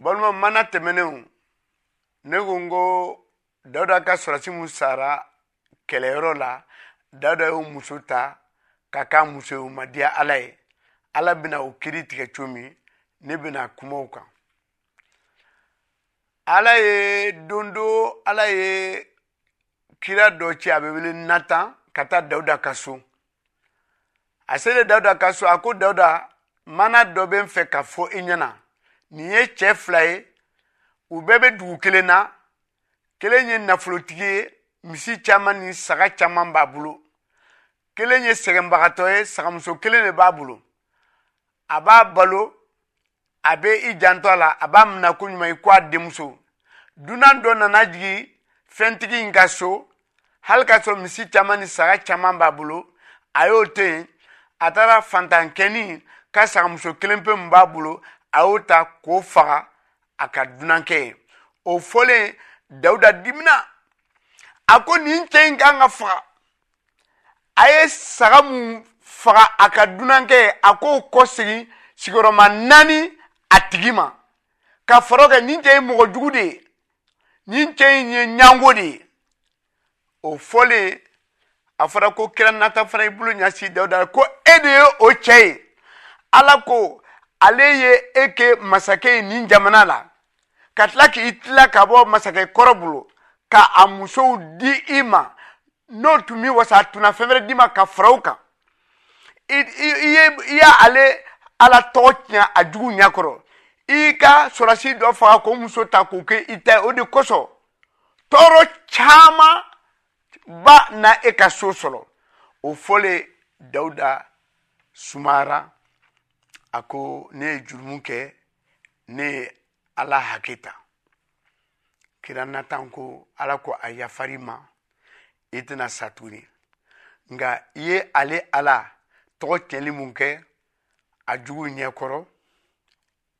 balima mana tɛmɛnenw ne ko n ko dawuda ka sɔrɔsi min sara kɛlɛyɔrɔ la dawuda y'o muso ta ka k'a muso ye o ma diya ala ye ala bɛna o kiri tigɛ cogo min ne bɛna kuma o kan ala ye don do ala ye kira dɔ ci a bɛ wele natan ka taa dawuda ka so a selen dawuda ka so a ko dawuda mana dɔ bɛ n fɛ ka fɔ i ɲɛna nin ye cɛ fila ye u bɛɛ bɛ dugu kelen na kelen ye nafolotigi ye misi caman ni saga caman b'a bolo kelen ye sɛgɛnbagatɔ ye sagamuso kelen de b'a bolo a b'a balo a bɛ i janto a la a b'a minɛ ko ɲuman i ko a denmuso dunan dɔ nana jigin fɛntigi in ka so hali ka sɔrɔ misi caman ni saga caman b'a bolo a y'o to yen a taara fantankɛni ka sagamuso kelen pe min b'a bolo a y'o ta k'o faga a ka dunankɛ ye o fɔlen dawuda dimina a ko nin cɛ in kan ka faga a ye saga mun faga a ka dunankɛ a k'o kɔ segin sigiyɔrɔma naani a tigi ma ka fara kɛ nin cɛ ye mɔgɔ jugu de ye nin cɛ in ye ɲango de ye o fɔlen a fɔra ko kira nata fana i bolo ɲasi dawuda ko e de ye o cɛ ye ala ko ale ye e kɛ masakɛ ye nin jamana la ka tila k'i tila ka bɔ masakɛ kɔrɔ bolo ka a musow di i ma n'o tun b'i wasa a tunna fɛn wɛrɛ d'i ma ka fara o kan i ye i y'a ale ala tɔgɔ tiɲɛ a jugu ɲɛ kɔrɔ i ka sɔrɔsi dɔ faga k'o muso ta k'o kɛ i ta ye o de kosɔn tɔɔrɔ caman ba na e ka so sɔrɔ o fɔlen dawuda sumayara a ko ne ye jurumu kɛ ne ye ala hake ta kira natan ko ala ko a yafari ma i tɛna sa tuguni nka i ye ale ala tɔgɔ cɛli mun kɛ a jugu ɲɛkɔrɔ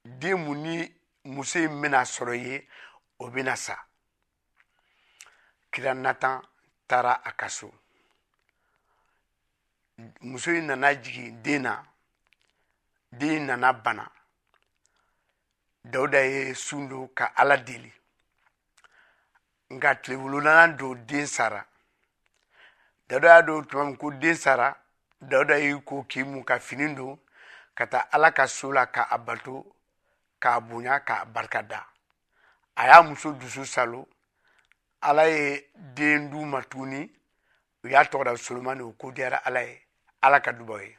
den mun ni muso in bɛna sɔrɔ ye o bɛna sa kira natan taara a ka so muso in nana jigin den na den nana bana dawuda ye sun don ka ala deli nka tile wolonana don den sara dawuda y'a dɔn tuma min ko den sara dawuda y'i ko k'i mu ka fini don ka taa ala ka so la k'a bato k'a bonya k'a barika da a y'a muso dusu salo ala ye den du ma tuguni u y'a tɔgɔ da solomani o ko diyara ala ye ala ka dubaw ye